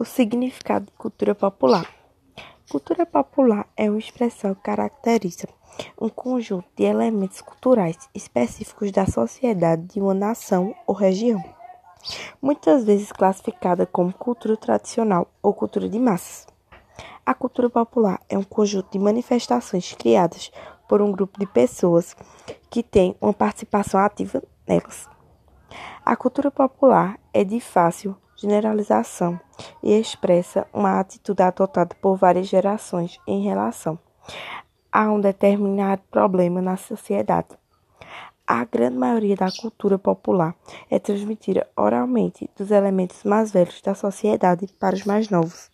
O significado de cultura popular. Cultura popular é uma expressão que caracteriza um conjunto de elementos culturais específicos da sociedade de uma nação ou região, muitas vezes classificada como cultura tradicional ou cultura de massas. A cultura popular é um conjunto de manifestações criadas por um grupo de pessoas que tem uma participação ativa nelas. A cultura popular é de fácil generalização e expressa uma atitude adotada por várias gerações em relação a um determinado problema na sociedade. A grande maioria da cultura popular é transmitida oralmente dos elementos mais velhos da sociedade para os mais novos.